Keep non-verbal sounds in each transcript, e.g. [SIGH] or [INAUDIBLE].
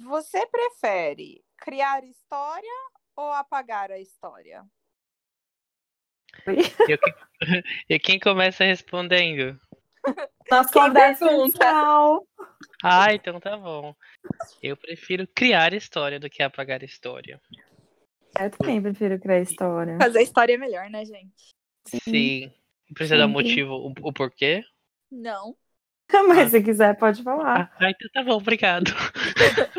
Você prefere criar história ou apagar a história? E, [LAUGHS] e quem começa respondendo? Nosso convidado pergunta? especial. Ah, então tá bom. Eu prefiro criar história do que apagar história. Eu também prefiro criar história. Fazer história é melhor, né, gente? Sim. Precisa dar um Sempre. motivo, o, o porquê? Não. [LAUGHS] Mas se quiser, pode falar. Ah, então tá bom, obrigado. [LAUGHS]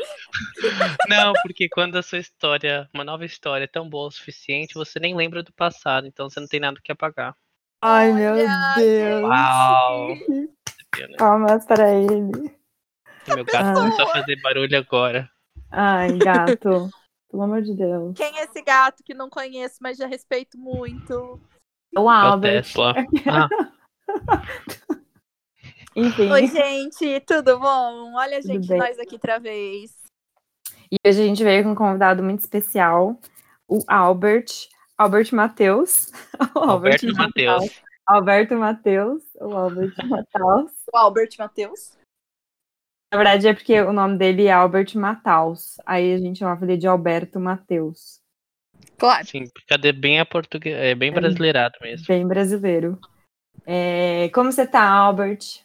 Não, porque quando a sua história, uma nova história é tão boa o suficiente, você nem lembra do passado, então você não tem nada que apagar. Ai, meu Olha, Deus. Uau! [LAUGHS] Palmas para ele. Meu gato começou a fazer barulho agora. Ai, gato. Pelo amor de Deus. Quem é esse gato que não conheço, mas já respeito muito? O É o Albert. Tesla. [LAUGHS] Ah, Enfim. Oi, gente, tudo bom? Olha, Tudo gente, bem. nós aqui outra vez. E hoje a gente veio com um convidado muito especial, o Albert. Albert Matheus. O Alberto Matheus. [LAUGHS] Alberto Matheus. O Albert Matheus. O Albert [LAUGHS] Matheus. Na verdade é porque o nome dele é Albert Mataus. Aí a gente chamava ele de Alberto Matheus. Claro. Sim, cadê bem a português, é bem brasileirado mesmo. Bem brasileiro. É, Como você tá, Albert?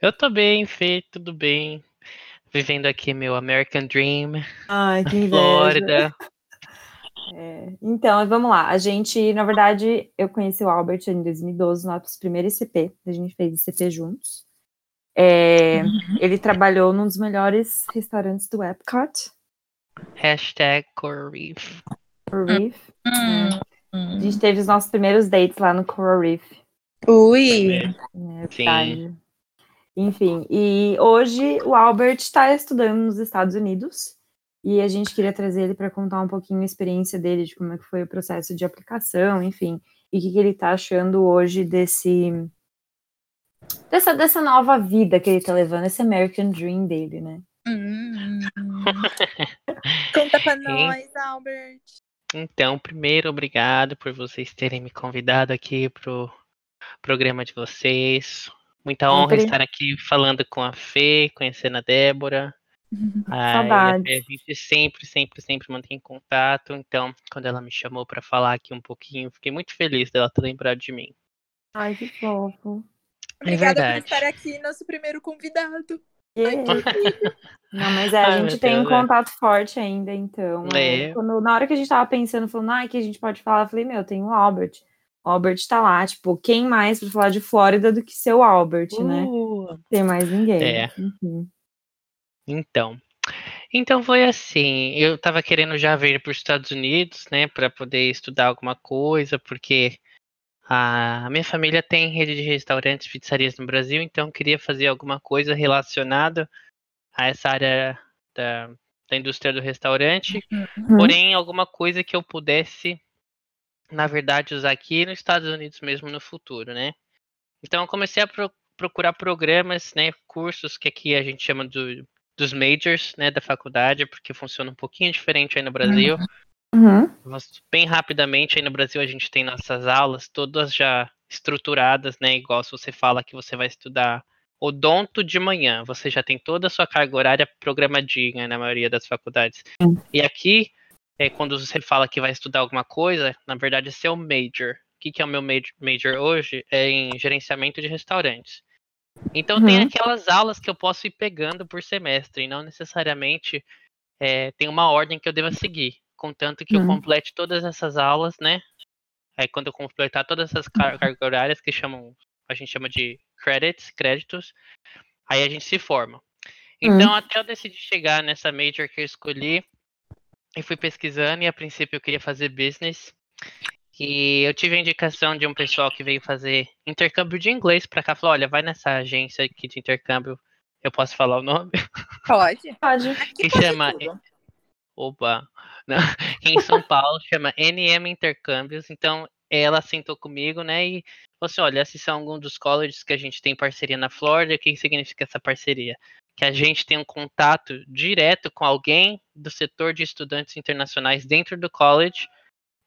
Eu tô bem, Fê, tudo bem. Vivendo aqui meu American Dream, Ai, que inveja. Flórida. [LAUGHS] É, Então, vamos lá. A gente, na verdade, eu conheci o Albert em 2012, no nosso primeiro ICP. A gente fez ICP juntos. É, Ele trabalhou num dos melhores restaurantes do Epcot, Hashtag Coral Reef. o Reef. A gente teve os nossos primeiros dates lá no Coral Reef. Ui. É Sim. Enfim, e hoje o Albert está estudando nos Estados Unidos e a gente queria trazer ele para contar um pouquinho a experiência dele, de como é que foi o processo de aplicação, enfim, e o que, que ele está achando hoje desse dessa, dessa nova vida que ele está levando, esse American Dream dele, né? Hum. [LAUGHS] Conta pra nós, Albert. Então, primeiro, obrigado por vocês terem me convidado aqui pro programa de vocês. Muita honra estar aqui falando com a Fê, conhecendo a Débora. Ah, e a Saudades. Fê, a gente sempre, sempre, sempre mantém contato. Então, quando ela me chamou para falar aqui um pouquinho, fiquei muito feliz dela ter lembrado de mim. Ai, que fofo. Obrigada por verdade. estar aqui, nosso primeiro convidado. Yeah. [LAUGHS] Não, mas é, a Ai, gente tem um é. contato forte ainda, então. é, É. quando, na hora que a gente tava pensando, falando, ah, que a gente pode falar, eu falei, meu, tem o Albert. Albert tá lá, tipo, quem mais pra falar de Flórida do que seu Albert, né? Uh, Tem mais ninguém. É. Enfim. Então, então foi assim. Eu tava querendo já vir para os Estados Unidos, né, para poder estudar alguma coisa, porque a minha família tem rede de restaurantes, pizzarias no Brasil, então eu queria fazer alguma coisa relacionada a essa área da, da indústria do restaurante, Uhum. porém alguma coisa que eu pudesse, na verdade, usar aqui nos Estados Unidos mesmo no futuro, né? Então eu comecei a pro- procurar programas, né, cursos que aqui a gente chama do, dos majors, né, da faculdade, porque funciona um pouquinho diferente aí no Brasil. Uhum. Mas, Bem rapidamente aí no Brasil a gente tem nossas aulas todas já estruturadas, né, igual se você fala que você vai estudar odonto de manhã, você já tem toda a sua carga horária programadinha na maioria das faculdades. E aqui, é, quando você fala que vai estudar alguma coisa, na verdade é seu major. O que, que é o meu major, major hoje? É em gerenciamento de restaurantes. Então tem Uhum. aquelas aulas que eu posso ir pegando por semestre, e não necessariamente é, tem uma ordem que eu deva seguir. Contanto que eu Uhum. complete todas essas aulas, né? Aí quando eu completar todas essas car- cargas horárias que chamam, a gente chama de credits, créditos, aí a gente se forma. Então até eu decidi chegar nessa major que eu escolhi, e fui pesquisando e a princípio eu queria fazer business. E eu tive a indicação de um pessoal que veio fazer intercâmbio de inglês pra cá, falou, olha, vai nessa agência aqui de intercâmbio, eu posso falar o nome? [LAUGHS] Pode. Pode. Que pode chama- tudo. Opa! [LAUGHS] Não, em São Paulo chama NM Intercâmbios. Então ela sentou comigo, né? E falou assim: olha, esses são alguns dos colleges que a gente tem parceria na Flórida. O que significa essa parceria? Que a gente tem um contato direto com alguém do setor de estudantes internacionais dentro do college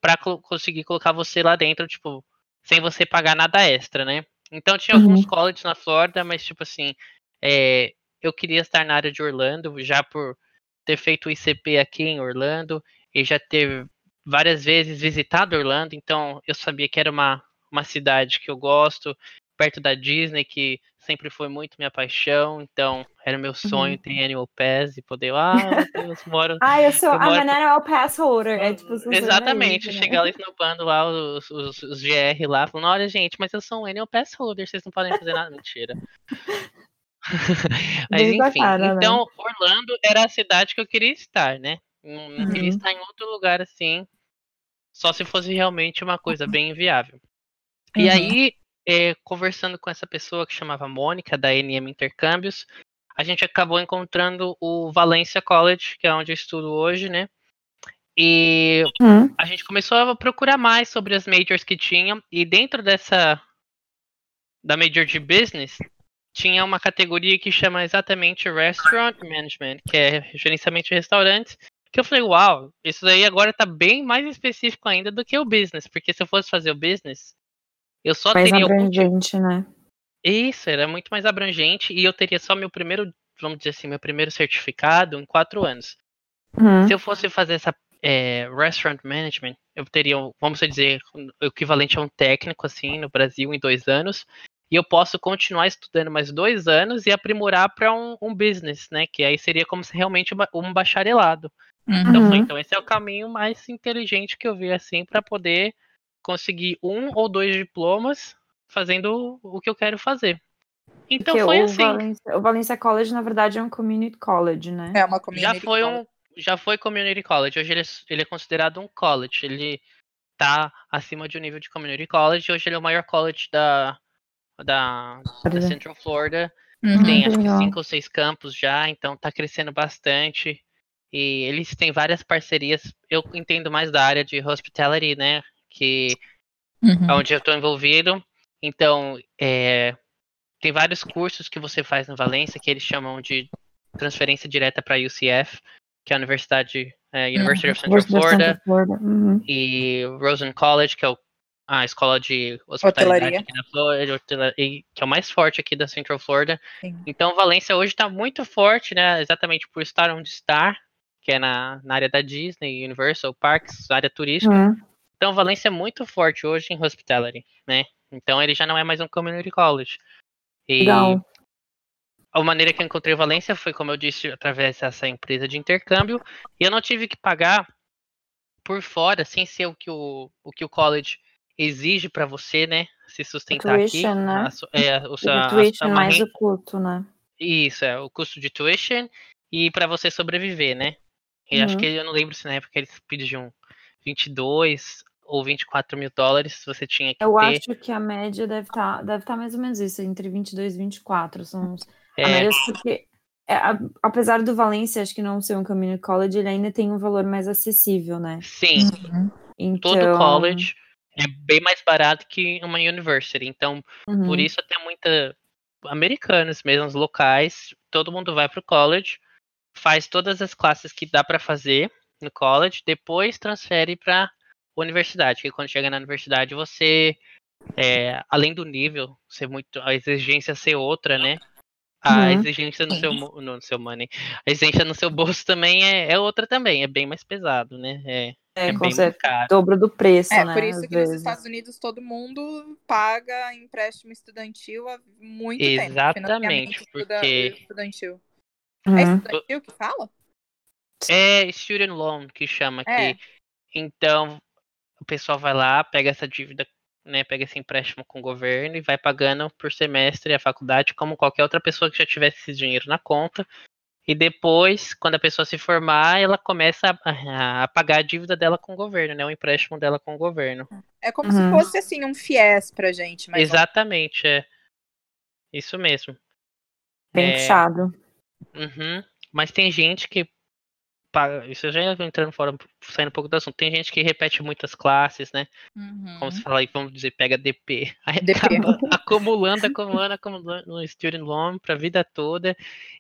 para conseguir colocar você lá dentro, tipo, sem você pagar nada extra, né? Então tinha Uhum. alguns colleges na Flórida, mas tipo assim, é, eu queria estar na área de Orlando já por ter feito o ICP aqui em Orlando e já ter várias vezes visitado Orlando, então eu sabia que era uma, uma cidade que eu gosto, perto da Disney, que sempre foi muito minha paixão, então era meu sonho Uhum. ter Annual Pass e poder, ah, [LAUGHS] Deus, moro. Ah, eu sou Eu a moro- Manera Pass Holder. É tipo, Exatamente, isso, né? chegar lá esnopando lá os, os, os GR lá, falando, olha gente, mas eu sou um Annual Pass Holder, vocês não podem fazer nada, mentira. [LAUGHS] mas Bem enfim, bacana, né? então Orlando era a cidade que eu queria estar, né? Não, não queria Uhum. estar em outro lugar assim, só se fosse realmente uma coisa bem inviável. E Uhum. aí, eh, conversando com essa pessoa que chamava Mônica, da NM Intercâmbios, a gente acabou encontrando o Valencia College, que é onde eu estudo hoje, né? E Hum, a gente começou a procurar mais sobre as majors que tinham, e dentro dessa da major de business, tinha uma categoria que chama exatamente Restaurant Management, que é gerenciamento de restaurantes, que eu falei, uau, isso aí agora tá bem mais específico ainda do que o business, porque se eu fosse fazer o business, eu só mais teria algum abrangente, né? isso, era muito mais abrangente e eu teria só meu primeiro, vamos dizer assim, meu primeiro certificado em quatro anos. Hum, Se eu fosse fazer essa é, restaurant management, eu teria, vamos dizer, o equivalente a um técnico assim no Brasil em dois anos. E eu posso continuar estudando mais dois anos e aprimorar para um, um business, né? Que aí seria como se realmente uma- um bacharelado. Então, Uhum. então esse é o caminho mais inteligente que eu vi assim para poder conseguir um ou dois diplomas fazendo o que eu quero fazer. Então Porque foi o, assim. Valencia, o Valencia College, na verdade, é um community college, né? É uma Já community foi college. um, já foi community college. Hoje ele é, ele é considerado um college. Ele tá acima de um nível de community college. Hoje ele é o maior college da da, da. Central Florida. Uhum. Tem que acho que legal. cinco ou seis campos já, então tá crescendo bastante. E eles têm várias parcerias. Eu entendo mais da área de hospitality, né? Que Uhum. onde eu estou envolvido. Então, é, tem vários cursos que você faz no Valência que eles chamam de transferência direta para UCF, que é a Universidade é, University of Central Florida, Central Florida. Uhum. e Rosen College, que é o- a escola de hospitalidade Hotelaria. aqui na Flórida, e- que é o mais forte aqui da Central Florida. Sim. Então, Valência hoje está muito forte, né? Exatamente por estar onde está, que é na, na área da Disney, Universal Parks, área turística. Uhum. Então, Valência é muito forte hoje em hospitality, né? Então, ele já não é mais um community college. E Legal. a maneira que eu encontrei Valência foi, como eu disse, através dessa empresa de intercâmbio. E eu não tive que pagar por fora, sem ser o que o, o, que o college exige para você, né? Se sustentar tuition, aqui. né? A é, o a- tuition a- mais o culto, né? Isso, é o custo de tuition e para você sobreviver, né? E acho Uhum. que eu não lembro se na época eles pediam 22 ou 24 mil dólares, se você tinha que Eu ter. acho que a média deve estar deve tá mais ou menos isso, entre 22 e 24. São os- a É, média, porque, é, a- apesar do Valência, acho que não ser um community college, ele ainda tem um valor mais acessível, né? sim, Uhum. Então, todo college é bem mais barato que uma university. Então, uhum. por isso até muita americanos mesmo, os locais, todo mundo vai pro college, faz todas as classes que dá para fazer no college, depois transfere para universidade, que quando chega na universidade você é, além do nível ser muito a exigência ser outra, né? A Uhum. exigência no seu mo- no seu money, a exigência no seu bolso também é, é outra também, é bem mais pesado, né? É, É, é com bem certeza. mais caro. dobro do preço, É, né? por isso às que nos vezes. Estados Unidos todo mundo paga empréstimo estudantil há muito tempo. Exatamente, financiamento estuda- porque- Estudantil. Uhum. É estudantil que fala? É student loan que chama aqui. É. Então, o pessoal vai lá, pega essa dívida, né, pega esse empréstimo com o governo e vai pagando por semestre a faculdade como qualquer outra pessoa que já tivesse esse dinheiro na conta. E depois, quando a pessoa se formar, ela começa a, a pagar a dívida dela com o governo, né, o empréstimo dela com o governo. É como Uhum. se fosse assim um FIES pra gente, mas Exatamente, é. Isso mesmo. Bem É, puxado. Uhum. Mas tem gente que. Isso já ia entrando fora, saindo um pouco do assunto. Tem gente que repete muitas classes, né? Uhum. Como se fala aí, vamos dizer, pega DP. [LAUGHS] Aí DP. acumulando, acumulando, acumulando no student loan pra vida toda.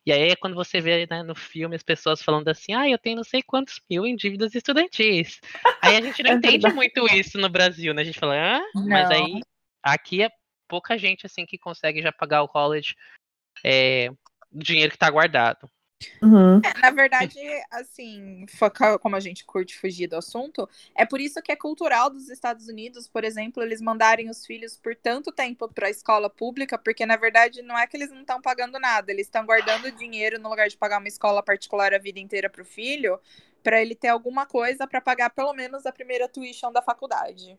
E aí é quando você vê né, no filme as pessoas falando assim, ah, eu tenho não sei quantos mil em dívidas estudantis. Aí a gente [LAUGHS] não É entende verdade. muito isso no Brasil, né? A gente fala, ah, mas aí aqui é pouca gente assim que consegue já pagar o college é, dinheiro que tá guardado. Uhum. É, na verdade, assim, como a gente curte fugir do assunto, é por isso que é cultural dos Estados Unidos, por exemplo, eles mandarem os filhos por tanto tempo para a escola pública, porque na verdade não é que eles não estão pagando nada, eles estão guardando dinheiro no lugar de pagar uma escola particular a vida inteira para o filho, para ele ter alguma coisa para pagar pelo menos a primeira tuition da faculdade.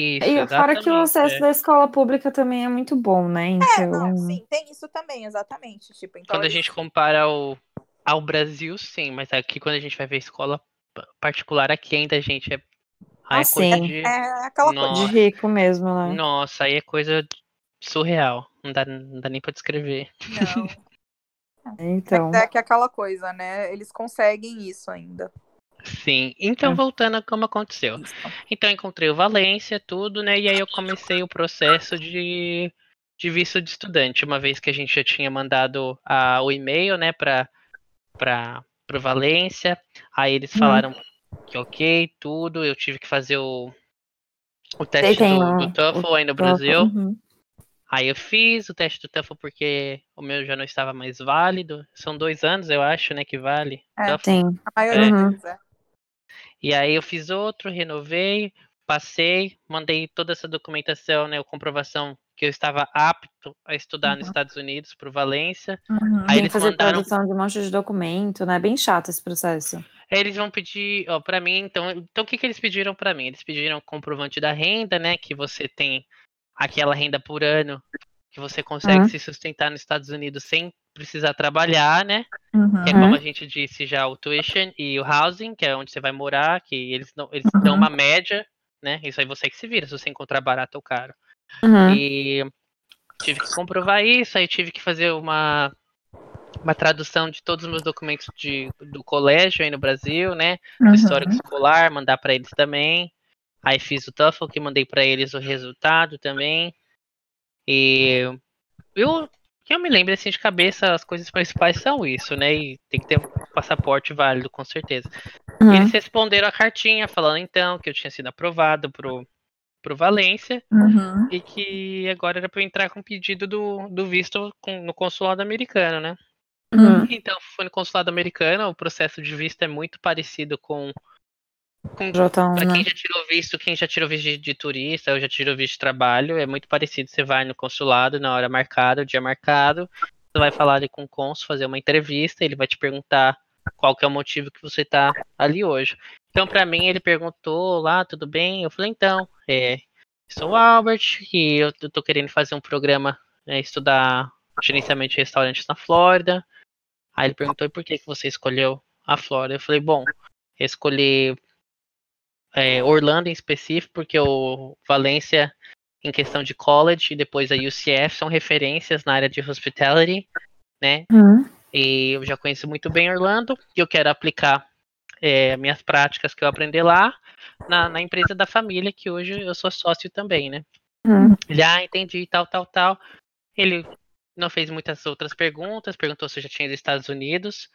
Isso, E fora que o acesso é. da escola pública também é muito bom, né? É, Então, não, sim, tem isso também, exatamente. Tipo, então Quando a gente compara ao, ao Brasil, sim, mas aqui quando a gente vai ver escola pa- particular, aqui ainda a gente é. Ah, é coisa sim. de. É aquela coisa. de Nossa. rico mesmo, né? Nossa, aí é coisa surreal. Não dá, não dá nem pra descrever. Não. [LAUGHS] Então, É que é aquela coisa, né? Eles conseguem isso ainda. Sim. Então, É. voltando a como aconteceu. Então, encontrei o Valência, tudo, né? E aí eu comecei o processo de, de visto de estudante, uma vez que a gente já tinha mandado a, o e-mail, né, para para o Valência. Aí eles Uhum. falaram que ok, tudo. Eu tive que fazer o, o teste tem do, do TOEFL aí no Brasil. uhum. Aí eu fiz o teste do TOEFL porque o meu já não estava mais válido. São dois anos, eu acho, né, que vale. É. Tem. A maioria Uhum. deles é. E aí eu fiz outro, renovei, passei, mandei toda essa documentação, né, a comprovação que eu estava apto a estudar nos Uhum. Estados Unidos para o Valência. Uhum. Aí Tem eles fazer mandaram- tradução de um monte de documento, né? Bem chato esse processo. Eles vão pedir, ó, para mim, então, então o que que eles pediram para mim? Eles pediram comprovante da renda, né, que você tem aquela renda por ano que você consegue Uhum. se sustentar nos Estados Unidos sem precisar trabalhar, né? Uhum. Que é como a gente disse já, o tuition e o housing, que é onde você vai morar, que eles, não, eles dão Uhum. uma média, né? Isso aí você que se vira, se você encontrar barato ou caro. Uhum. E tive que comprovar isso, aí tive que fazer uma, uma tradução de todos os meus documentos de, do colégio aí no Brasil, né? Do Uhum. histórico escolar, mandar para eles também. Aí fiz o TOEFL, que mandei para eles o resultado também. E eu, que eu me lembro assim de cabeça, as coisas principais são isso, né? E tem que ter um passaporte válido, com certeza. Uhum. eles responderam a cartinha falando então que eu tinha sido aprovado pro, pro Valência Uhum. e que agora era para eu entrar com pedido do, do visto com- no consulado americano, né? Uhum. Então, fui no consulado americano, o processo de visto é muito parecido com. Com Pra né? quem já tirou visto, quem já tirou visto de, de turista, ou já tirou visto de trabalho, é muito parecido. Você vai no consulado na hora marcada, o dia marcado, você vai falar ali com o cônsul, fazer uma entrevista, ele vai te perguntar qual que é o motivo que você tá ali hoje. Então, pra mim, ele perguntou lá, tudo bem? Eu falei, então, é, sou o Albert e eu tô querendo fazer um programa, né, estudar gerenciamento de restaurantes na Flórida. Aí ele perguntou, e por que, que você escolheu a Flórida? Eu falei, bom, escolhi é, Orlando em específico, porque o Valência, em questão de college, e depois a UCF, são referências na área de hospitality, né? Uhum. E eu já conheço muito bem Orlando, e eu quero aplicar é, minhas práticas que eu aprendi lá na, na empresa da família, que hoje eu sou sócio também, né? Uhum. Ele, ah, entendi, tal, tal, tal. Ele não fez muitas outras perguntas, perguntou se eu já tinha ido aos Estados Unidos.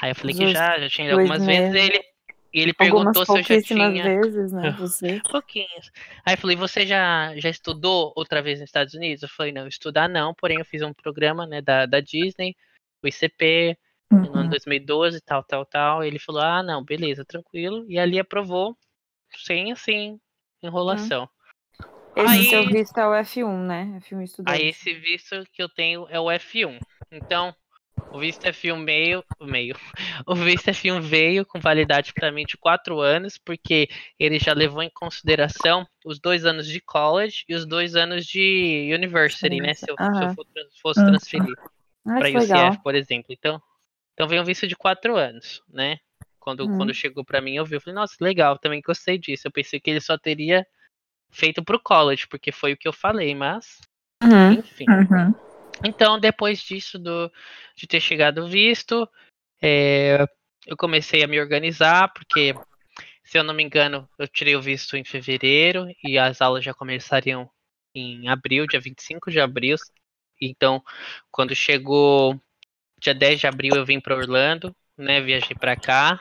Aí eu falei que já, já tinha ido algumas vezes. meses. Ele, e ele perguntou se eu já tinha. vezes, né? [LAUGHS] Você. Pouquinhos. Aí eu falei, você já, já estudou outra vez nos Estados Unidos? Eu falei, não, estudar não, porém eu fiz um programa né, da, da Disney, o ICP, no ano Uhum. 2012, tal, tal, tal. Ele falou, ah, não, beleza, tranquilo. E ali aprovou, sem assim, enrolação. Esse Aí- seu visto é o F1, né? F1 estudante. Aí esse visto que eu tenho é o F1. Então, o visto F1 meio, meio. O visto F1 veio com validade para mim de quatro anos, porque ele já levou em consideração os dois anos de college e os dois anos de university, né? Se eu, se eu for fosse Uhum. transferir Ah, para que legal. UCF, por exemplo. Então, então veio um visto de quatro anos, né? Quando, Uhum. quando chegou para mim, eu vi, eu falei, nossa, legal, também gostei disso. Eu pensei que ele só teria feito pro college, porque foi o que eu falei, mas, Uhum. enfim. Uhum. Então, depois disso, do, de ter chegado o visto, é, eu comecei a me organizar, porque, se eu não me engano, eu tirei o visto em fevereiro e as aulas já começariam em abril, dia 25 de abril. Então, quando chegou dia 10 de abril, eu vim para Orlando, né? Viajei para cá,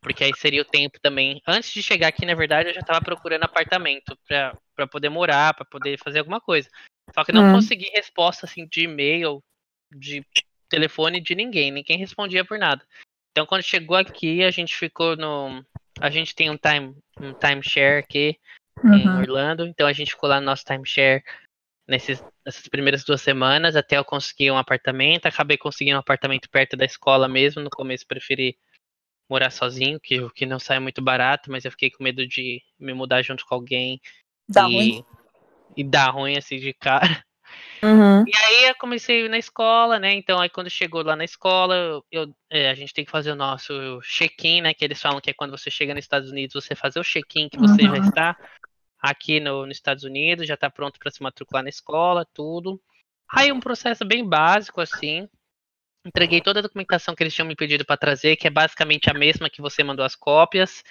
porque aí seria o tempo também. Antes de chegar aqui, na verdade, eu já estava procurando apartamento para poder morar, para poder fazer alguma coisa. Só que não Hum. consegui resposta assim de e-mail de telefone de ninguém, ninguém respondia por nada. Então quando chegou aqui, a gente ficou no. A gente tem um time, um timeshare aqui em Uhum. Orlando, então a gente ficou lá no nosso timeshare nesses, nessas primeiras duas semanas até eu conseguir um apartamento. Acabei conseguindo um apartamento perto da escola mesmo. No começo preferi morar sozinho, que, o que não sai muito barato, mas eu fiquei com medo de me mudar junto com alguém Dá e, ruim. E dar ruim assim de cara. Uhum. E aí eu comecei na escola, né? Então aí quando chegou lá na escola, eu, é, a gente tem que fazer o nosso check-in, né? Que eles falam que é quando você chega nos Estados Unidos, você fazer o check-in que você já Uhum. está aqui no, nos Estados Unidos, já está pronto para se matricular na escola, tudo. Aí um processo bem básico, assim. Entreguei toda a documentação que eles tinham me pedido para trazer, que é basicamente a mesma que você mandou as cópias.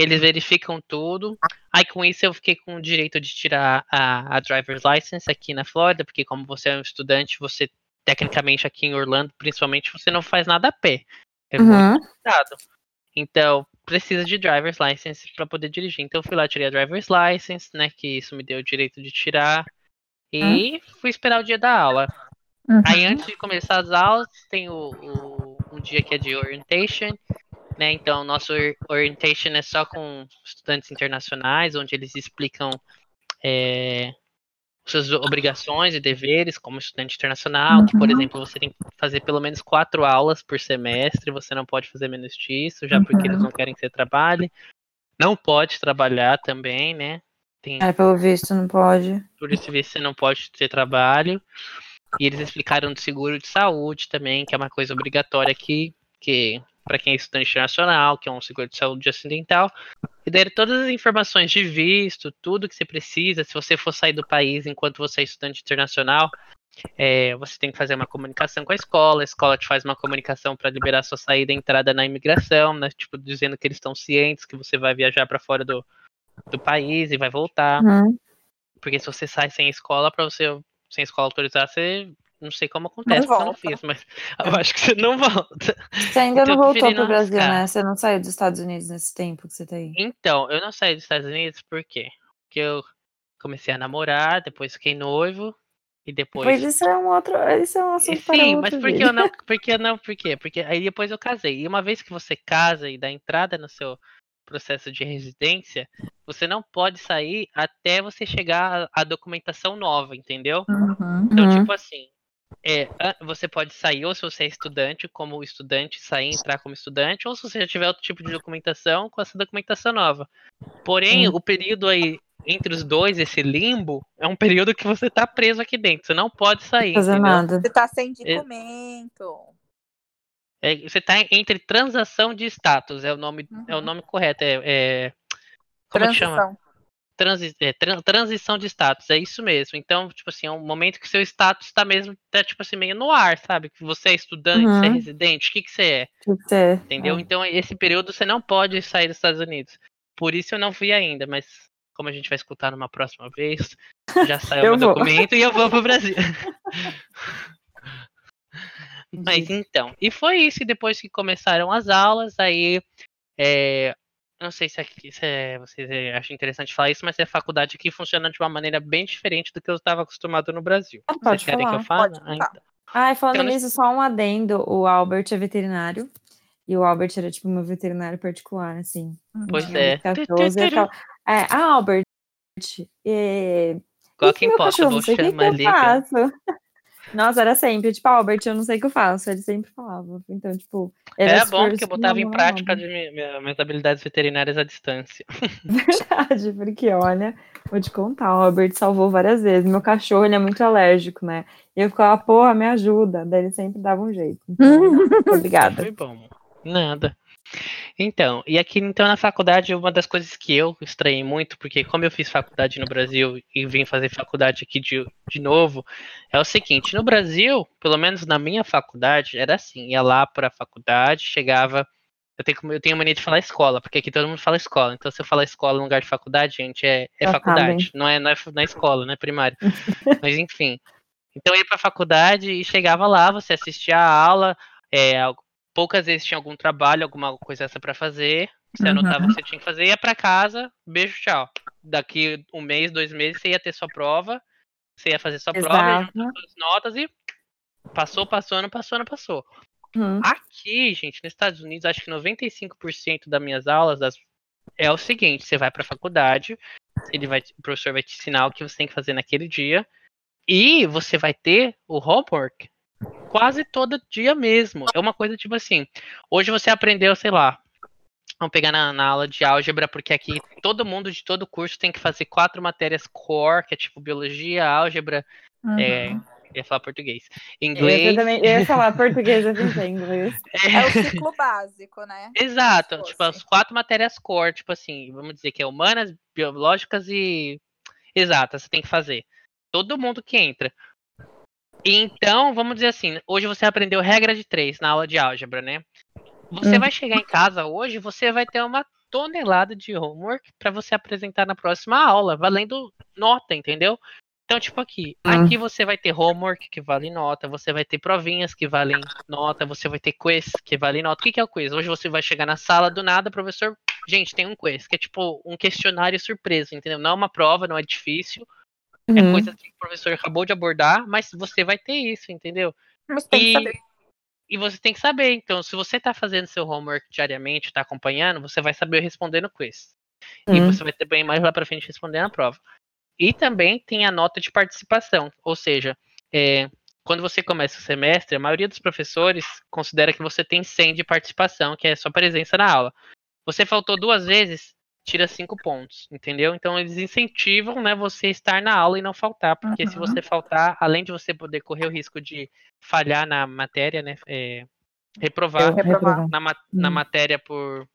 Eles verificam tudo. Aí com isso eu fiquei com o direito de tirar a, a driver's license aqui na Flórida, porque como você é um estudante, você tecnicamente aqui em Orlando, principalmente, você não faz nada a pé. É muito Uhum. complicado. Então, precisa de driver's license para poder dirigir. Então eu fui lá, tirei a driver's license, né, que isso me deu o direito de tirar. E fui esperar o dia da aula. Uhum. Aí antes de começar as aulas, tem o, o- um dia que é de orientation, né? Então, nosso or- orientation é só com estudantes internacionais, onde eles explicam é, suas obrigações e deveres como estudante internacional, que, por Uhum. exemplo, você tem que fazer pelo menos quatro aulas por semestre, você não pode fazer menos disso, já porque eles Uhum. não querem que você trabalhe. Não pode trabalhar também, né? Tem, É, pelo visto, não pode. por isso você não pode ter trabalho. E eles explicaram do seguro de saúde também, que é uma coisa obrigatória aqui, que para quem é estudante internacional, que é um seguro de saúde acidental. E deram todas as informações de visto, tudo que você precisa. Se você for sair do país enquanto você é estudante internacional, é, você tem que fazer uma comunicação com a escola. A escola te faz uma comunicação para liberar sua saída e entrada na imigração, né? Tipo, dizendo que eles estão cientes que você vai viajar para fora do, do país e vai voltar. Uhum. Porque se você sai sem escola, pra você sem escola autorizar, você não sei como acontece, porque eu não fiz, mas [LAUGHS] eu acho que você não volta. Você ainda Então, não voltou pro não Brasil, né? Você não saiu dos Estados Unidos nesse tempo que você tá aí. Então, eu não saí dos Estados Unidos por quê? Porque eu comecei a namorar, depois fiquei noivo e depois. Pois isso é um outro. Isso é um assunto para Sim, mas por que eu não? [LAUGHS] Por que eu não? Por quê? Porque aí depois eu casei. E uma vez que você casa e dá entrada no seu processo de residência, você não pode sair até você chegar à à documentação nova, entendeu? Uhum. Então, Uhum. tipo assim, é, você pode sair ou se você é estudante, como estudante, sair e entrar como estudante, ou se você já tiver outro tipo de documentação, com essa documentação nova. Porém, Hum. o período aí entre os dois, esse limbo, é um período que você tá preso aqui dentro. Você não pode sair, fazer entendeu? nada. Você tá sem documento. É, você tá entre transação de status, é o nome, é o Uhum. nome correto. É, é- como é que chama? Transição. Transi- é, tran- transição de status, é isso mesmo. Então, tipo assim, é um momento que seu status tá mesmo, tá, tipo assim, meio no ar, sabe? Que você é estudante, você é Uhum. residente, o que que você é? Que ser. Entendeu? É. Então, esse período você não pode sair dos Estados Unidos. Por isso eu não fui ainda, mas como a gente vai escutar numa próxima vez, já saiu [LAUGHS] vou. documento e eu vou pro Brasil. [LAUGHS] Mas então, e foi isso. E depois que começaram as aulas, aí. É, não sei se, aqui, se é- vocês é, acham interessante falar isso, mas a faculdade aqui funciona de uma maneira bem diferente do que eu estava acostumado no Brasil. Ah, pode vocês querem que falar, eu fale? pode Ah, então. Ai, falando Então, nisso, só um adendo. O Albert é veterinário. E o Albert era tipo meu veterinário particular, assim. Pois é. uns cachorros, e eu ficava, é, ah, Albert, é, Qual que meu importa? Eu cachorro, vou chamar faço. Nossa, era sempre, tipo, Albert, eu não sei o que eu faço. Ele sempre falava. Então, tipo, Era é bom porque eu botava em prática de mi- minha- minhas habilidades veterinárias à distância. [LAUGHS] [LAUGHS] Verdade, porque olha, vou te contar, o Albert salvou várias vezes. Meu cachorro, ele é muito alérgico, né? E eu ficava, porra, me ajuda. Daí ele sempre dava um jeito. Então, [LAUGHS] obrigada. Foi bom. Nada. Então, e aqui então na faculdade, uma das coisas que eu estranhei muito, porque como eu fiz faculdade no Brasil e vim fazer faculdade aqui de, de novo, é o seguinte, no Brasil, pelo menos na minha faculdade, era assim, ia lá pra faculdade, chegava. Eu tenho, eu tenho mania de falar escola, porque aqui todo mundo fala escola. Então, se eu falar escola no lugar de faculdade, gente, é, é faculdade. Não é, não, é, não é escola, não é primário. [LAUGHS] Mas enfim. Então eu ia pra faculdade e chegava lá, você assistia a aula, é, poucas vezes tinha algum trabalho, alguma coisa essa pra fazer, você Uhum. anotava o que você tinha que fazer, ia pra casa, beijo, tchau. Daqui um mês, dois meses, você ia ter sua prova, você ia fazer sua prova, Exato. juntar suas notas e Passou, passou, não passou, não passou. Hum. Aqui, gente, nos Estados Unidos, acho que 95% das minhas aulas das- é o seguinte: você vai para a faculdade, ele vai, o professor vai te ensinar o que você tem que fazer naquele dia, e você vai ter o homework quase todo dia mesmo. É uma coisa tipo assim: hoje você aprendeu, sei lá. Vamos pegar na, na aula de álgebra, porque aqui todo mundo de todo curso tem que fazer quatro matérias core, que é tipo biologia, álgebra, é, Uhum. ia falar português, Eu, inglês. também, eu ia falar [LAUGHS] português, eu pensei inglês. É o ciclo básico, né? Exato, tipo, as quatro matérias core, tipo assim, vamos dizer que é humanas, biológicas e exatas, você tem que fazer. Todo mundo que entra. Então, vamos dizer assim, hoje você aprendeu regra de três na aula de álgebra, né? Você Hum. vai chegar em casa hoje, você vai ter uma tonelada de homework para você apresentar na próxima aula, valendo nota, entendeu? Então, tipo aqui, Hum. aqui você vai ter homework que vale nota, você vai ter provinhas que valem nota, você vai ter quiz que vale nota. O que, que é o quiz? Hoje você vai chegar na sala do nada, professor, gente, tem um quiz, que é tipo um questionário surpresa, entendeu? Não é uma prova, não é difícil, é Uhum. coisa que o professor acabou de abordar, mas você vai ter isso, entendeu? Mas tem que E- saber. E você tem que saber, então, se você tá fazendo seu homework diariamente, tá acompanhando, você vai saber responder no quiz. E Hum. você vai ter bem mais lá pra frente responder na prova. E também tem a nota de participação, ou seja, é, quando você começa o semestre, a maioria dos professores considera que você tem 100 de participação, que é sua presença na aula. Você faltou duas vezes, tira cinco pontos, entendeu? Então eles incentivam, né, você estar na aula e não faltar, porque se Uhum. você faltar, além de você poder correr o risco de falhar na matéria, né, é, reprovar reprovar. na, ma- na Hum. matéria por,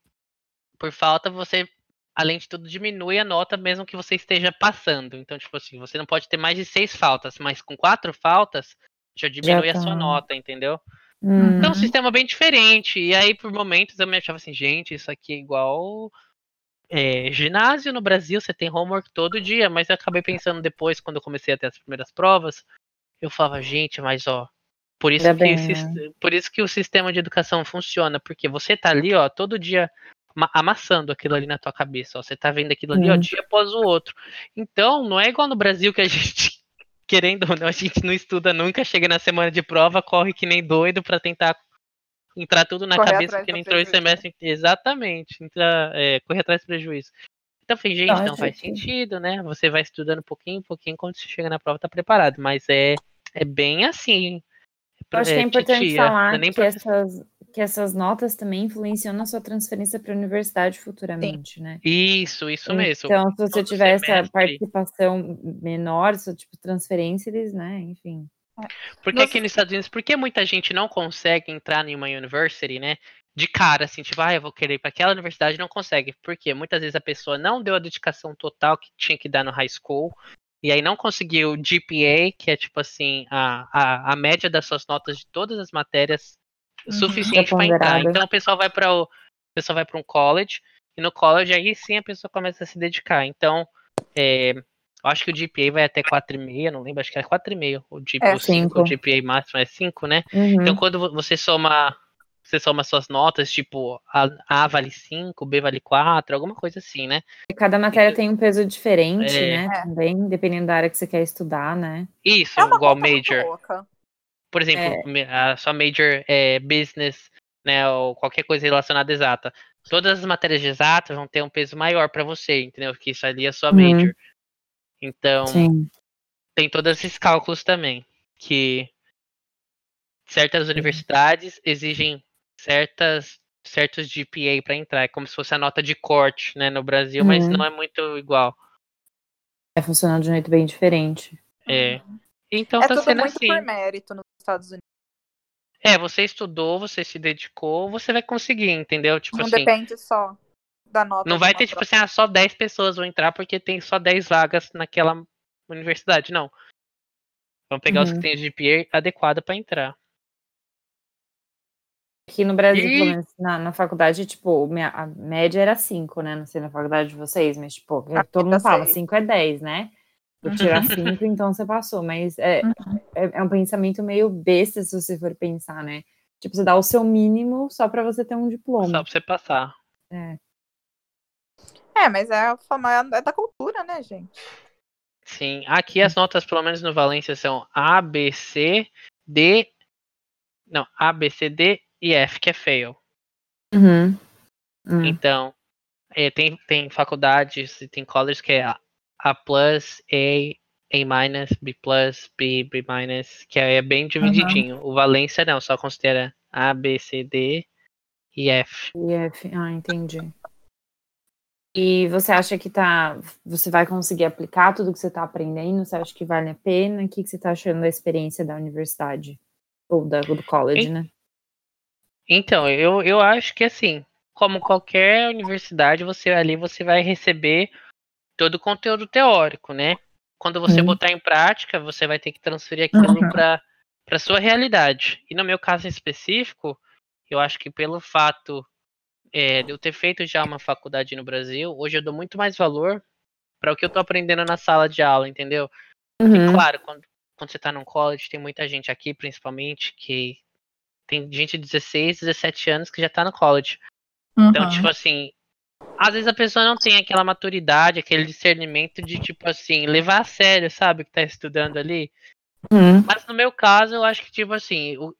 por falta, você, além de tudo, diminui a nota mesmo que você esteja passando. Então, tipo assim, você não pode ter mais de seis faltas, mas com quatro faltas, já diminui a tá. sua nota, entendeu? Então, é um Uhum. sistema bem diferente. E aí, por momentos, eu me achava assim, gente, isso aqui é igual é, ginásio no Brasil, você tem homework todo dia. Mas eu acabei pensando depois, quando eu comecei a ter as primeiras provas, eu falava, gente, mas ó, por isso, Ainda que, bem, o sis- por isso que o sistema de educação funciona, porque você tá ali, ó, todo dia ma- amassando aquilo ali na tua cabeça, ó, você tá vendo aquilo ali, ó, Hum. dia após o outro. Então, não é igual no Brasil que a [LAUGHS] gente, querendo ou não, a gente não estuda nunca, chega na semana de prova, corre que nem doido pra tentar entrar tudo na Correr cabeça que nem entrou esse semestre. Exatamente, entrar, é, correr atrás do prejuízo. Então eu falei, gente, Faz não faz sentido. sentido, né? Você vai estudando pouquinho, pouquinho, quando você chega na prova tá preparado. Mas é, é bem assim. Eu acho que é importante titia, não falar é nem que professor. essas, que essas notas também influenciam na sua transferência para a universidade futuramente, né? Isso, isso mesmo. Então, se você Todo tiver essa semestre. participação menor, essa tipo transferência, eles, né, enfim. Porque Nossa. aqui nos Estados Unidos, por que muita gente não consegue entrar em uma university, né? De cara, assim, tipo, ah, eu vou querer ir para aquela universidade, não consegue. Porque muitas vezes a pessoa não deu a dedicação total que tinha que dar no high school, e aí não conseguiu o GPA, que é tipo assim, a, a, a média das suas notas de todas as matérias Uhum. suficiente para entrar. Então o pessoal vai para o pessoal vai para um college, e no college aí sim a pessoa começa a se dedicar. Então, é, acho que o GPA vai até 4,5, não lembro, acho que é 4,5. O, G, É, o 5, cinco. o GPA máximo é 5, né? Uhum. Então quando vo- você soma você soma suas notas, tipo, a, A vale 5, B vale 4, alguma coisa assim, né? Cada matéria tem um peso diferente, É. né? É. Também, dependendo da área que você quer estudar, né? Isso, É uma igual major. Por exemplo, me- a sua major é business, né, ou qualquer coisa relacionada a exata. Todas as matérias de exatas vão ter um peso maior para você, entendeu? Porque isso ali é sua Uhum. Então, Sim. tem todos esses cálculos também, que certas universidades exigem certas certos GPA para entrar, é como se fosse a nota de corte, né, no Brasil, mas Uhum. não é muito igual. É funcionando de um jeito bem diferente. É. Então É tá tudo sendo muito assim. por mérito nos Estados Unidos. É, você estudou, você se dedicou, você vai conseguir, entendeu? Tipo não assim, depende só da nota. não de vai ter tipo assim, ah, só 10 pessoas vão entrar porque tem só 10 vagas naquela universidade, não. Vamos pegar os que Uhum. têm o GPA adequado para entrar. Aqui no Brasil, E- pelo menos na, na faculdade, tipo, minha- a média era 5, né? Não sei na faculdade de vocês, mas, tipo, Aqui todo tá mundo fala, seis. 5 é 10, né? Se tirar 5, então você passou. Mas é, Uhum. é, é um pensamento meio besta, se você for pensar, né? Tipo, você dá o seu mínimo só pra você ter um Só diploma. pra você passar. É. É, mas é, a fama, é da cultura, né, gente? Sim, aqui as notas, pelo menos no Valência, são A, B, C, D, Não, A, B, C, D e F, que é fail. Uhum. Hum. Então, é, tem, tem faculdades e tem colleges que é A, A+, A, A-, B+, B, B-, que é bem divididinho. O Valência não, só considera A, B, C, D e F. E F, ah, entendi. E você acha que tá, você vai conseguir aplicar tudo que você está aprendendo? Você acha que vale a pena? O que, que você está achando da experiência da universidade? Ou da, do college, En- né? Então, eu, eu acho que assim, como qualquer universidade, você ali você vai receber todo o conteúdo teórico, né? Quando você Uhum. botar em prática, você vai ter que transferir aquilo Uhum. para para sua realidade. E no meu caso em específico, eu acho que pelo fato é, de eu ter feito já uma faculdade no Brasil, hoje eu dou muito mais valor para o que eu tô aprendendo na sala de aula, entendeu? E Uhum. claro, quando, quando você tá num college, tem muita gente aqui, principalmente, que tem gente de 16, 17 anos que já tá no college. Então, Uhum. tipo assim, às vezes a pessoa não tem aquela maturidade, aquele discernimento de, tipo assim, levar a sério, sabe, o que tá estudando ali. Uhum. Mas no meu caso, eu acho que, tipo assim, o-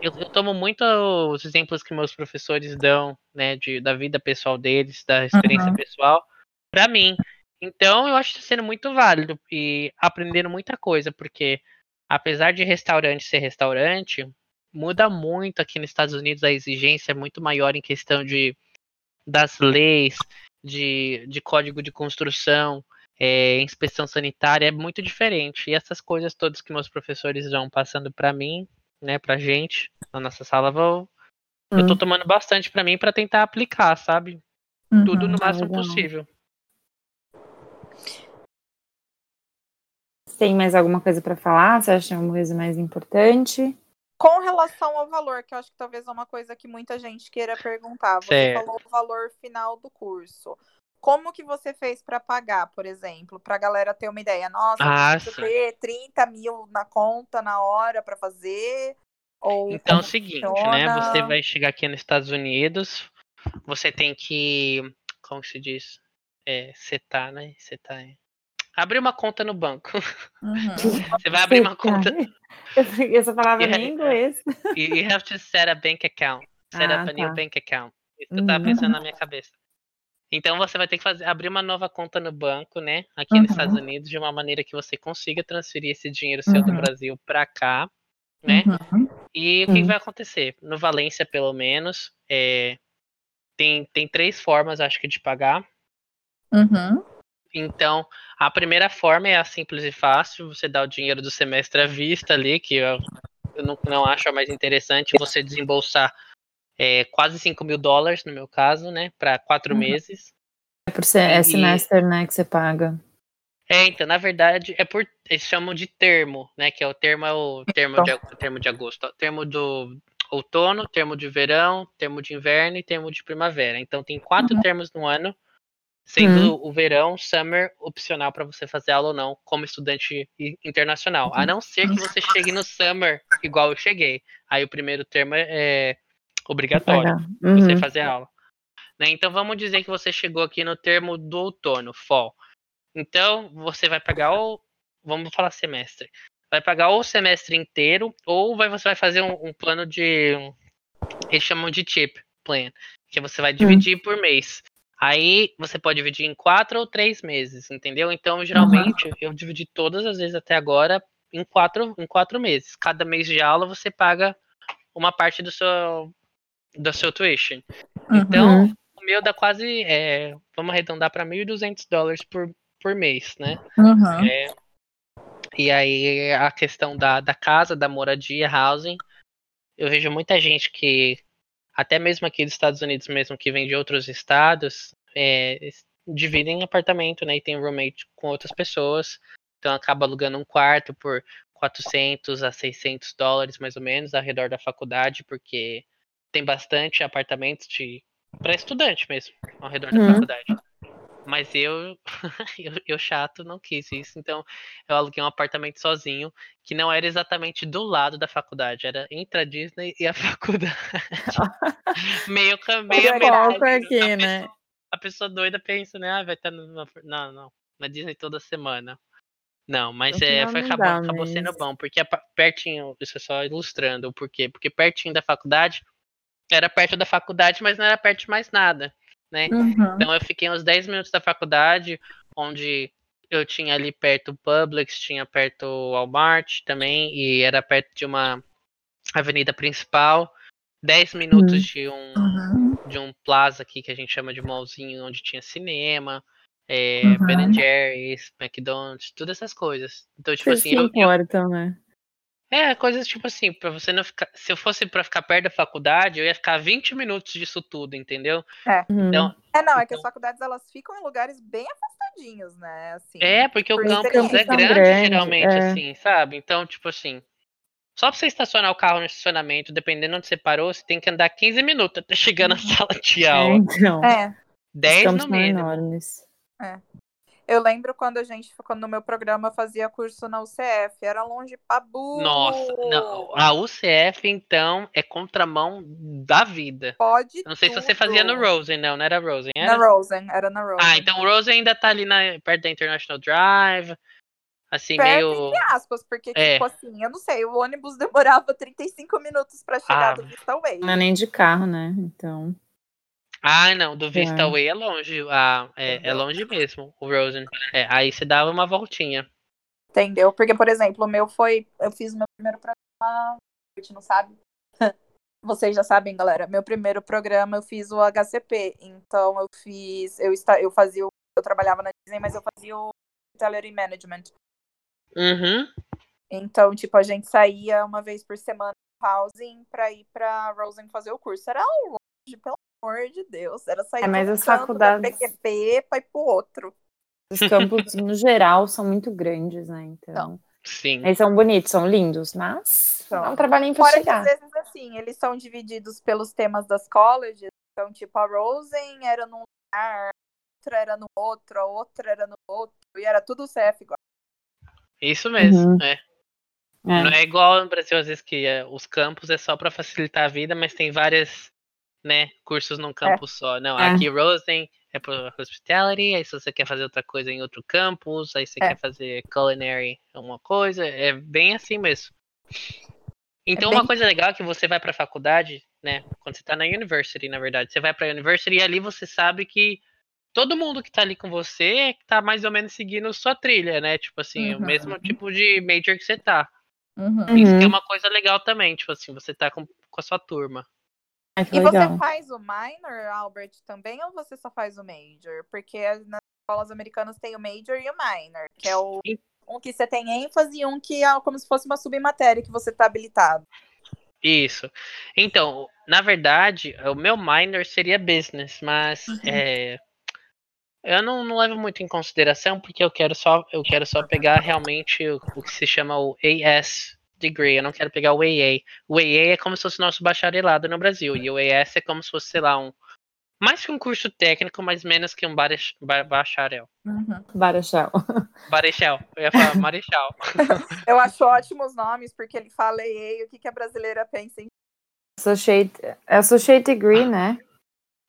eu, eu tomo muito os exemplos que meus professores dão, né, de, da vida pessoal deles, da experiência Uhum. pessoal, pra mim. Então, eu acho que tá sendo muito válido e aprendendo muita coisa, porque apesar de restaurante ser restaurante, muda muito aqui nos Estados Unidos, a exigência é muito maior em questão de das leis, de, de código de construção, é, inspeção sanitária, é muito diferente. E essas coisas todas que meus professores vão passando pra mim, né, pra gente, na nossa sala, vou, eu tô Hum. tomando bastante pra mim pra tentar aplicar, sabe? Tudo Uhum. no Ah, máximo legal. possível. Tem mais alguma coisa para falar? Você acha uma coisa mais importante? Com relação ao valor, que eu acho que talvez é uma coisa que muita gente queira perguntar. Você Certo. falou o valor final do curso. Como que você fez para pagar, por exemplo, para a galera ter uma ideia? Nossa, Ah, ter 30 mil na conta na hora para fazer? Ou Então é o seguinte, funciona? né? Você vai chegar aqui nos Estados Unidos, você tem que. Como que se diz? É, setar, né? Setar. é- Abrir uma conta no banco. Uhum. [LAUGHS] Você vai abrir uma conta. Essa palavra em inglês. [LAUGHS] You have to set a bank account. Set Ah, up a new tá. bank account. Isso que eu tava Uhum. pensando na minha cabeça. Então você vai ter que fazer, abrir uma nova conta no banco, né? Aqui nos Uhum. Estados Unidos, de uma maneira que você consiga transferir esse dinheiro seu do Uhum. Brasil pra cá, né? Uhum. E o que vai acontecer? No Valência, pelo menos, é, tem, tem três formas, acho que, de pagar. Uhum. Então, a primeira forma é a simples e fácil, você dá o dinheiro do semestre à vista ali, que eu, eu não, não acho a mais interessante você desembolsar é, quase 5 mil dólares, no meu caso, né, para quatro Uhum. meses. É por ser, é semestre, né, que você paga. É, então, na verdade, é por. Eles chamam de termo, né? Que é o termo, é o termo de, o termo de agosto. Termo do outono, termo de verão, termo de inverno e termo de primavera. Então tem quatro Uhum. termos no ano, sendo o verão, summer, opcional para você fazer aula ou não, como estudante internacional. A não ser que você chegue no summer, igual eu cheguei. Aí o primeiro termo é, é obrigatório Pagar. você Uhum. fazer aula. Né? Então vamos dizer que você chegou aqui no termo do outono, fall. Então você vai pagar o. Vamos falar semestre. Vai pagar ou o semestre inteiro, ou vai, você vai fazer um, um plano de. Eles chamam de chip plan. Que você vai dividir por mês. Aí você pode dividir em quatro ou três meses, entendeu? Então, geralmente, eu dividi todas as vezes até agora em quatro, em quatro meses. Cada mês de aula você paga uma parte do seu, do seu tuition. Então, Uhum. o meu dá quase, é, vamos arredondar para 1.200 dólares por, por mês, né? Uhum. É, e aí a questão da, da casa, da moradia, housing, eu vejo muita gente que, até mesmo aqui dos Estados Unidos mesmo, que vem de outros estados, é, dividem apartamento, né? E tem roommate com outras pessoas, então acaba alugando um quarto por 400 a 600 dólares mais ou menos ao redor da faculdade, porque tem bastante apartamentos de para estudante mesmo ao redor da Uhum. faculdade. Mas eu, [LAUGHS] eu, eu chato não quis isso, então eu aluguei um apartamento sozinho, que não era exatamente do lado da faculdade, era entre a Disney e a [LAUGHS] faculdade. meio a metade, pouco aqui, né? pessoa- A pessoa doida pensa, né? Ah, vai estar na, não, não, na Disney toda semana. Não, mas é, foi, acabou, dá, acabou sendo bom, porque é pertinho, isso é só ilustrando o porquê, porque pertinho da faculdade, era perto da faculdade, mas não era perto de mais nada, né? Uhum. Então eu fiquei uns 10 minutos da faculdade, onde eu tinha ali perto o Publix, tinha perto o Walmart também, e era perto de uma avenida principal. 10 minutos de um Uhum. de um plaza aqui que a gente chama de mallzinho, onde tinha cinema, é, Uhum. Ben Jerry's, McDonald's, todas essas coisas. Então, tipo Vocês assim, se eu, eu- importam, né? É, coisas tipo assim, pra você não ficar. Se eu fosse pra ficar perto da faculdade, eu ia ficar 20 minutos disso tudo, entendeu? Uhum. Então, É, não, é que Então- as faculdades elas ficam em lugares bem afastadinhos, né? Assim. É, porque o campus é grande, grandes, geralmente, é. assim, sabe? Então, tipo assim. Só pra você estacionar o carro no estacionamento, dependendo onde você parou, você tem que andar 15 minutos até chegar na [LAUGHS] sala de É, aula. então. É, Os 10 campos no são mínimo. enormes. Eu lembro quando a gente, quando no meu programa fazia curso na UCF, era longe pra burro. Nossa, não, a UCF, então, é contramão da vida. Pode não sei se você tudo. fazia no Rosen, não, não era Rosen, Na era? Rosen, era na Rosen. Ah, então o Rosen ainda tá ali na, perto da International Drive, assim, Perto, meio... entre aspas, porque, É. tipo assim, eu não sei, o ônibus [LAUGHS] demorava 35 minutos pra chegar Ah. do Vista Way. Não é nem de carro, né? Então. Ah, não, do Vista É. Way é longe, ah, é, é longe mesmo, o Rosen. É, aí você dava uma voltinha. Entendeu? Porque, por exemplo, o meu foi. Eu fiz o meu primeiro programa. A gente não sabe. [LAUGHS] Vocês já sabem, galera. Meu primeiro programa eu fiz o HCP. Então eu fiz. Eu, esta, eu fazia. o- Eu trabalhava na Disney, mas eu fazia o Hospitality Management. Uhum. Então, tipo, a gente saía uma vez por semana no housing pra ir pra Rosen fazer o curso. Era longe, pelo amor de Deus. Era sair É, mas de as faculdades- da PQP pra ir pro outro. Os campos, no geral, são muito grandes, né? Então. Sim. Eles são bonitos, são lindos, mas São. é um trabalhinho Fora que chegar. às vezes, assim, eles são divididos pelos temas das colleges. Então, tipo, a Rosen era num lugar, a outra era no outro, a outra era no outro. E era tudo CF igual. Isso mesmo, Uhum. é. É. Não é igual no Brasil, às vezes, que é, os campos é só pra facilitar a vida, mas tem várias, né, cursos num campo só. Não, É. aqui Rosen é pro hospitality, aí se você quer fazer outra coisa em outro campus, aí você É. quer fazer culinary uma coisa, é bem assim mesmo. Então, bem- uma coisa legal é que você vai pra faculdade, né, quando você tá na university, na verdade, você vai pra university e ali você sabe que todo mundo que tá ali com você tá mais ou menos seguindo sua trilha, né, tipo assim, o Uhum. mesmo tipo de major que você tá. Uhum. Isso que é Uhum. uma coisa legal também, tipo assim, você tá com, com a sua turma. Ai, E legal. você faz o minor, Albert, também, ou você só faz o major? Porque nas escolas americanas tem o major e o minor, que é o um que você tem ênfase e um que é como se fosse uma submatéria que você tá habilitado. Isso. Então, na verdade, o meu minor seria business, mas Uhum. é, eu não, não levo muito em consideração porque eu quero só eu quero só pegar realmente o, o que se chama o AS degree. Eu não quero pegar o AA. O AA é como se fosse nosso bacharelado no Brasil e o AS é como se fosse, sei lá, um mais que um curso técnico, mas menos que um barech- ba- bacharel. Barachel. [LAUGHS] Barechal. Eu ia falar marechal. [LAUGHS] Eu acho ótimos nomes, porque ele fala EA, o que, que a brasileira pensa em Associate, associate degree, né?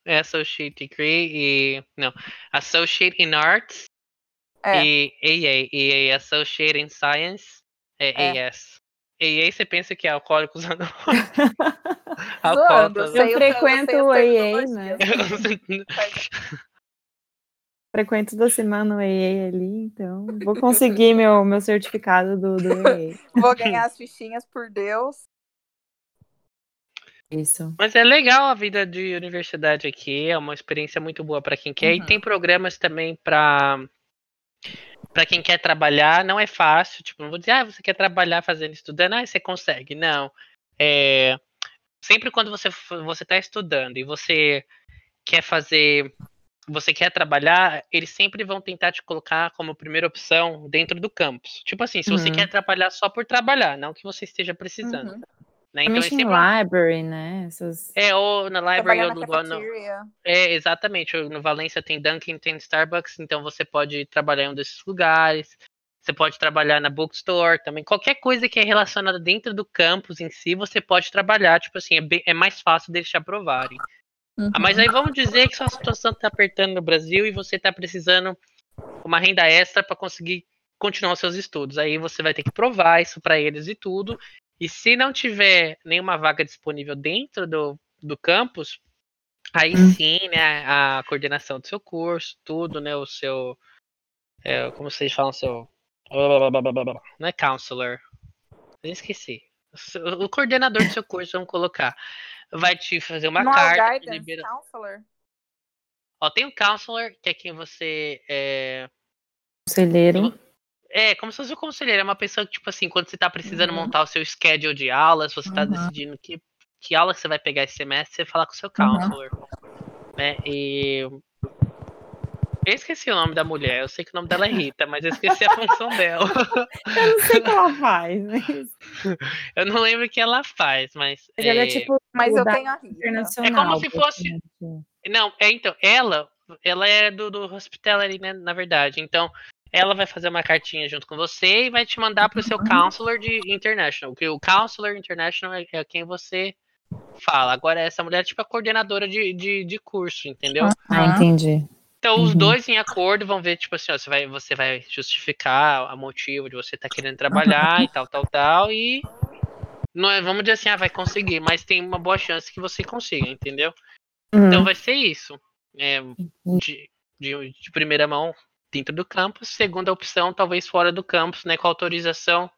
É Associate Degree e. Não. Associate in Arts É. e AA. E Associate in Science é, É. AS. AA você pensa que é Alcoólicos [LAUGHS] Zoando, Alcoólatras. sei Eu o- frequento o AA, terminologias. né? Frequento da semana o AA ali, então vou conseguir meu, meu certificado do, do AA. [LAUGHS] Vou ganhar as fichinhas por Deus. Isso. Mas é legal a vida de universidade aqui, é uma experiência muito boa para quem quer. Uhum. E tem programas também para para quem quer trabalhar, não é fácil. Tipo, não vou dizer, ah, você quer trabalhar fazendo estudando, ah, você consegue. Não. É, sempre quando você você está estudando e você quer fazer, você quer trabalhar, eles sempre vão tentar te colocar como primeira opção dentro do campus. Tipo assim, se você Uhum. quer trabalhar só por trabalhar, não que você esteja precisando. Uhum. Né? Então, eles sempre library, né? Essas... é, ou na library ou no, no, é, exatamente. No Valência tem Dunkin', tem Starbucks, então você pode trabalhar em um desses lugares. Você pode trabalhar na bookstore também. Qualquer coisa que é relacionada dentro do campus em si, você pode trabalhar. Tipo assim, é, bem- é mais fácil deles te aprovarem. Uhum. Ah, mas aí vamos dizer que sua situação tá apertando no Brasil e você tá precisando uma renda extra para conseguir continuar seus estudos. Aí você vai ter que provar isso para eles e tudo. E se não tiver nenhuma vaga disponível dentro do, do campus, aí hum. sim, né, a coordenação do seu curso, tudo, né, o seu, é, como vocês falam, seu, não é counselor, eu esqueci, o coordenador do seu curso, vamos colocar, vai te fazer uma não carta. É libera... counselor. Ó, tem um counselor, que é quem você é... Conselheiro. É, como se fosse o conselheiro. É uma pessoa que, tipo assim, quando você tá precisando uhum. montar o seu schedule de aulas, você tá uhum. decidindo que, que aula você vai pegar esse semestre, você fala com o seu counselor. Uhum. Né? E. Eu esqueci o nome da mulher, eu sei que o nome dela é Rita, mas eu esqueci a função dela. [LAUGHS] eu não sei o que ela faz, mas... [LAUGHS] Eu não lembro o que ela faz, mas. Mas é... ela é tipo. Mas eu tenho a Rita. É como se fosse. Não, é então, ela, ela é do, do Hospitality, né, na verdade. Então, ela vai fazer uma cartinha junto com você e vai te mandar para o seu counselor de international. Que o counselor international é, é, quem você fala. Agora, essa mulher é tipo a coordenadora de, de, de curso, entendeu? Ah, entendi. Então, os uhum. dois em acordo vão ver, tipo assim, ó, você vai, você vai justificar o motivo de você estar tá querendo trabalhar e tal, tal, tal, e não é, vamos dizer assim, ah, vai conseguir, mas tem uma boa chance que você consiga, entendeu? Uhum. Então vai ser isso. É, de, de, de, primeira mão dentro do campus, segunda opção, talvez fora do campus, né, com autorização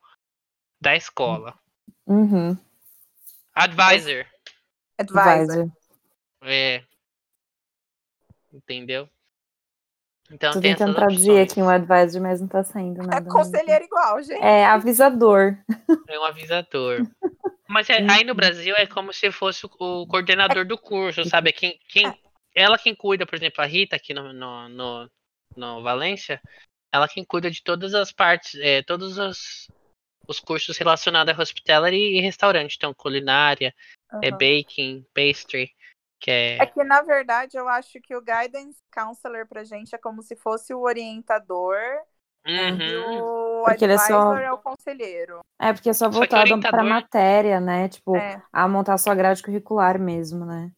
da escola. Uhum. Advisor. Advisor. É. Entendeu? Então, Tô tentando traduzir aqui um advisor, mas não tá saindo nada. É conselheiro igual, gente. É avisador. É um avisador. Mas é, aí no Brasil é como se fosse o coordenador do curso, sabe? Quem, quem, é. ela quem cuida, por exemplo, a Rita aqui no, no, no, no Valência, ela quem cuida de todas as partes, é, todos os, os cursos relacionados a hospitality e restaurante. Então, culinária, uhum. é baking, pastry. Que é... é que, na verdade, eu acho que o guidance counselor pra gente é como se fosse o orientador Uhum. E o porque advisor é, só... é, o conselheiro. É, porque é só voltado só para matéria, né? Tipo, é. a montar sua grade curricular mesmo, né?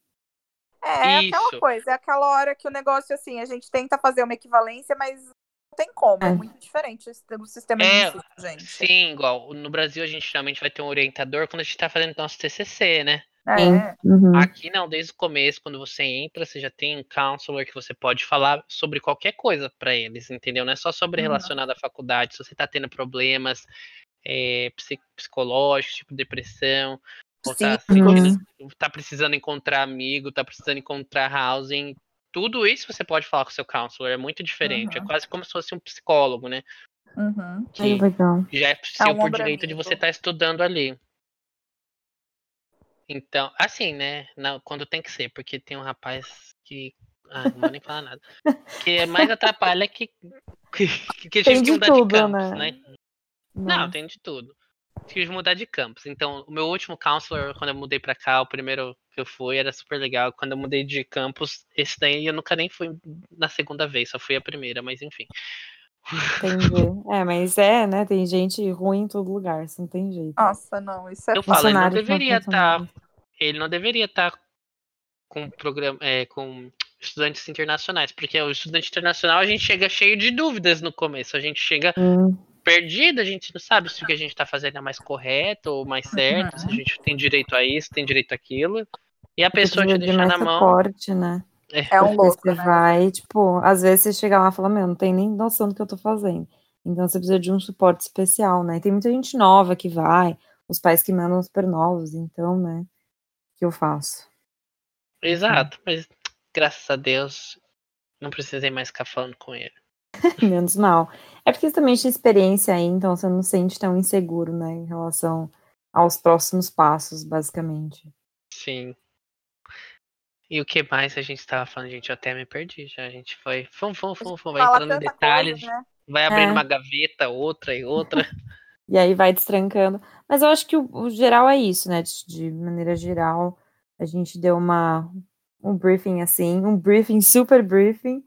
É, é aquela coisa, é aquela hora que o negócio, assim, a gente tenta fazer uma equivalência, mas não tem como, é, é muito diferente o sistema é, de ensino, gente. Sim, igual, no Brasil a gente geralmente vai ter um orientador quando a gente tá fazendo nosso TCC, né? É. Uhum. Aqui não, desde o começo, quando você entra, você já tem um counselor que você pode falar sobre qualquer coisa para eles, entendeu? Não é só sobre uhum. relacionado à faculdade. Se você tá tendo problemas é, psicológicos, tipo depressão, tá, uhum. tá, precisando encontrar amigo, tá precisando encontrar housing, tudo isso você pode falar com o seu counselor, é muito diferente. É quase como se fosse um psicólogo, né? Uhum. Que já é seu é um por direito amigo. de você estar tá estudando ali. Então, assim, né? Não, quando tem que ser, porque tem um rapaz que. Ah, não vou nem falar nada. [LAUGHS] Que é mais atrapalha que. Que, que tem de tudo, de campus, né? né? Não, tem de tudo. Que mudar de campus. Então, o meu último counselor, quando eu mudei pra cá, o primeiro que eu fui, era super legal. Quando eu mudei de campus, esse daí eu nunca nem fui na segunda vez, só fui a primeira, mas enfim. Entendi. É, mas é, né? Tem gente ruim em todo lugar, isso não tem jeito. Nossa, não, isso é Eu falo, ele não deveria estar. Tá, ele não deveria estar tá com programa, é, com estudantes internacionais, porque o estudante internacional a gente chega cheio de dúvidas no começo, a gente chega hum. Perdido, a gente não sabe se o que a gente está fazendo é mais correto ou mais certo, uhum. se a gente tem direito a isso, tem direito àquilo. E a pessoa te deixa na mão. Suporte, né? É, é um louco. Você né? vai, tipo, às vezes você chega lá e fala, meu, não tem nem noção do que eu tô fazendo. Então você precisa de um suporte especial, né? Tem muita gente nova que vai, os pais que mandam super novos, então, né? Que eu faço. Exato, mas graças a Deus não precisei mais ficar falando com ele. [LAUGHS] Menos mal. É porque você também tinha experiência aí, então você não se sente tão inseguro, né, em relação aos próximos passos, basicamente. Sim. E o que mais a gente estava falando, gente? Eu até me perdi já. A gente foi. Fum, fum, fum, fum, vai entrando em detalhes, coisa, né? vai abrindo é. uma gaveta, outra e outra. [LAUGHS] e aí vai destrancando. Mas eu acho que o, o geral é isso, né? De, de, maneira geral, a gente deu uma, um briefing assim, um briefing, super briefing,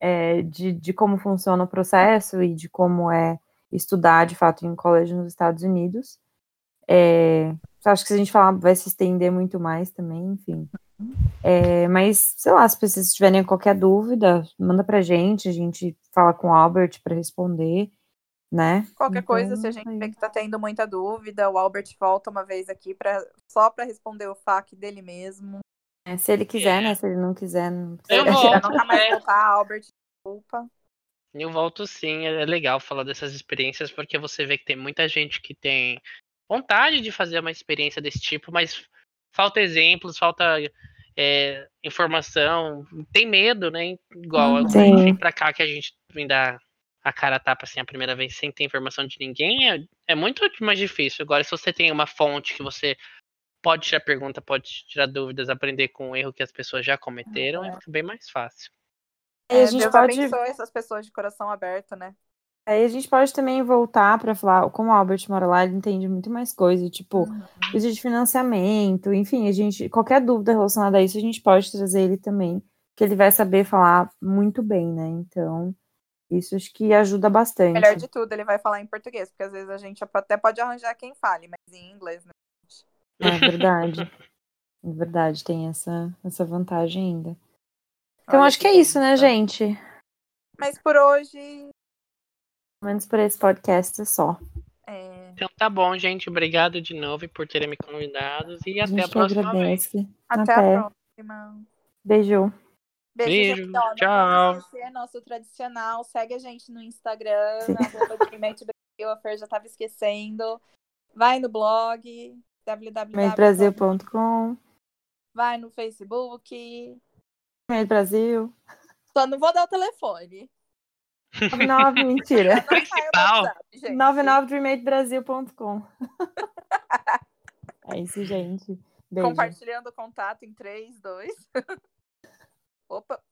é, de, de como funciona o processo e de como é estudar de fato em um colégio nos Estados Unidos. É, acho que se a gente falar, vai se estender muito mais também, enfim. É, mas, sei lá, se vocês tiverem qualquer dúvida, manda pra gente, a gente fala com o Albert para responder. né? Qualquer Então, coisa, se a é gente isso vê que tá tendo muita dúvida, o Albert volta uma vez aqui pra, só pra responder o FAQ dele mesmo. É, se ele quiser, né? Se ele não quiser, não Eu [LAUGHS] volto, nunca mais é. voltar, Albert, desculpa. Eu volto sim, é legal falar dessas experiências, porque você vê que tem muita gente que tem vontade de fazer uma experiência desse tipo, mas falta exemplos, falta é, informação, tem medo, né? Igual a gente vem pra cá que a gente vem dar a cara a tapa assim a primeira vez sem ter informação de ninguém, é, é muito mais difícil. Agora, se você tem uma fonte que você pode tirar pergunta, pode tirar dúvidas, aprender com o erro que as pessoas já cometeram, é bem mais fácil. Aí a É, gente Deus pode abençoe essas pessoas de coração aberto, né? Aí a gente pode também voltar para falar, como o Albert mora lá, ele entende muito mais coisa, tipo, Uhum. coisa de financiamento, enfim, a gente, qualquer dúvida relacionada a isso, a gente pode trazer ele também, que ele vai saber falar muito bem, né? Então, isso acho que ajuda bastante. Melhor de tudo, ele vai falar em português, porque às vezes a gente até pode arranjar quem fale, mas em inglês, né? É [LAUGHS] verdade. É verdade, tem essa, essa vantagem ainda. Então, Olha acho que é isso, né, gente? Mas por hoje, Pelo menos por esse podcast é só. é, Então tá bom, gente. Obrigado de novo por terem me convidado e A até a próxima vez. agradece. até, Até. a próxima. Beijo. Beijo, Beijo, tchau. esquecer, nosso tradicional. Segue a gente no Instagram, arroba Brasil. A Fer já tava esquecendo. Vai no blog, www. Medbrasil.com. Vai no Facebook. Meio Brasil. Só não vou dar o telefone. 99, mentira. Não Principal. WhatsApp, gente. 99dreamatebrasil.com. É isso, gente. Beijo. Compartilhando o contato em 3, 2. [LAUGHS] Opa.